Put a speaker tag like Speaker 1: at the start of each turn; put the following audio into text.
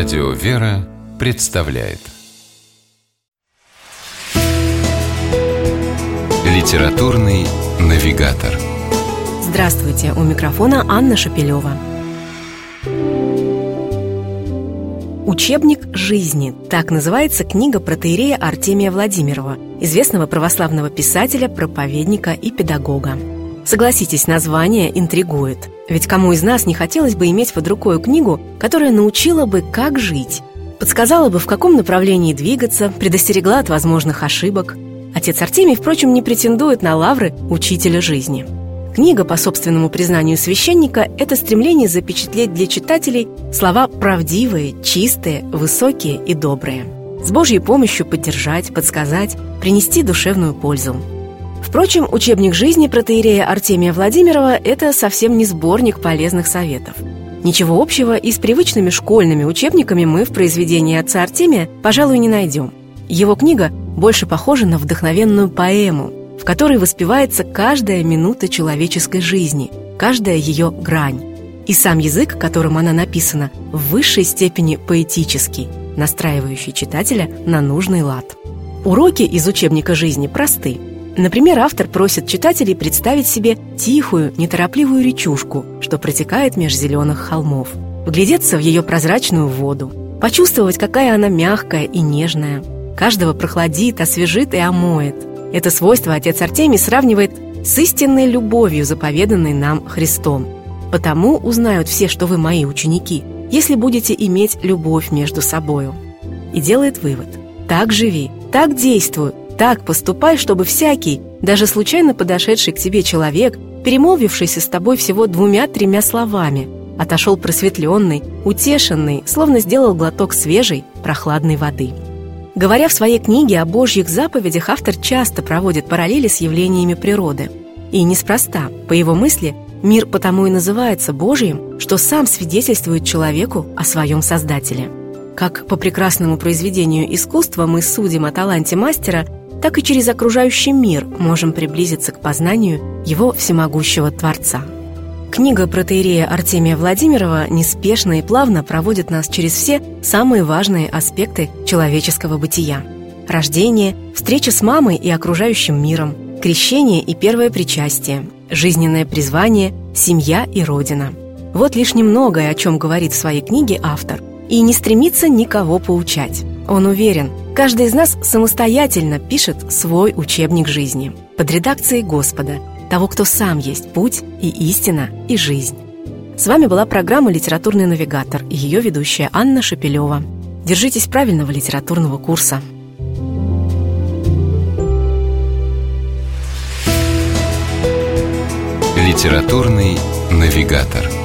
Speaker 1: Радио «Вера» представляет Литературный навигатор
Speaker 2: Здравствуйте! У микрофона Анна Шапилева. Учебник жизни – так называется книга протеерея Артемия Владимирова, известного православного писателя, проповедника и педагога. Согласитесь, название интригует. Ведь кому из нас не хотелось бы иметь под рукой книгу, которая научила бы, как жить, подсказала бы, в каком направлении двигаться, предостерегла от возможных ошибок. Отец Артемий, впрочем, не претендует на лавры учителя жизни – Книга, по собственному признанию священника, это стремление запечатлеть для читателей слова правдивые, чистые, высокие и добрые. С Божьей помощью поддержать, подсказать, принести душевную пользу. Впрочем, учебник жизни протеерея Артемия Владимирова – это совсем не сборник полезных советов. Ничего общего и с привычными школьными учебниками мы в произведении отца Артемия, пожалуй, не найдем. Его книга больше похожа на вдохновенную поэму, в которой воспевается каждая минута человеческой жизни, каждая ее грань. И сам язык, которым она написана, в высшей степени поэтический, настраивающий читателя на нужный лад. Уроки из учебника жизни просты. Например, автор просит читателей представить себе тихую, неторопливую речушку, что протекает меж зеленых холмов, вглядеться в ее прозрачную воду, почувствовать, какая она мягкая и нежная. Каждого прохладит, освежит и омоет – это свойство отец Артемий сравнивает с истинной любовью, заповеданной нам Христом. «Потому узнают все, что вы мои ученики, если будете иметь любовь между собою». И делает вывод. Так живи, так действуй, так поступай, чтобы всякий, даже случайно подошедший к тебе человек, перемолвившийся с тобой всего двумя-тремя словами, отошел просветленный, утешенный, словно сделал глоток свежей, прохладной воды. Говоря в своей книге о Божьих заповедях, автор часто проводит параллели с явлениями природы. И неспроста, по его мысли, мир потому и называется Божьим, что сам свидетельствует человеку о своем Создателе. Как по прекрасному произведению искусства мы судим о таланте мастера, так и через окружающий мир можем приблизиться к познанию его всемогущего Творца – Книга протеерея Артемия Владимирова неспешно и плавно проводит нас через все самые важные аспекты человеческого бытия. Рождение, встреча с мамой и окружающим миром, крещение и первое причастие, жизненное призвание, семья и родина. Вот лишь немногое, о чем говорит в своей книге автор, и не стремится никого поучать. Он уверен, каждый из нас самостоятельно пишет свой учебник жизни под редакцией Господа – того, кто сам есть путь и истина и жизнь. С вами была программа «Литературный навигатор» и ее ведущая Анна Шапилева. Держитесь правильного литературного курса.
Speaker 1: «Литературный навигатор»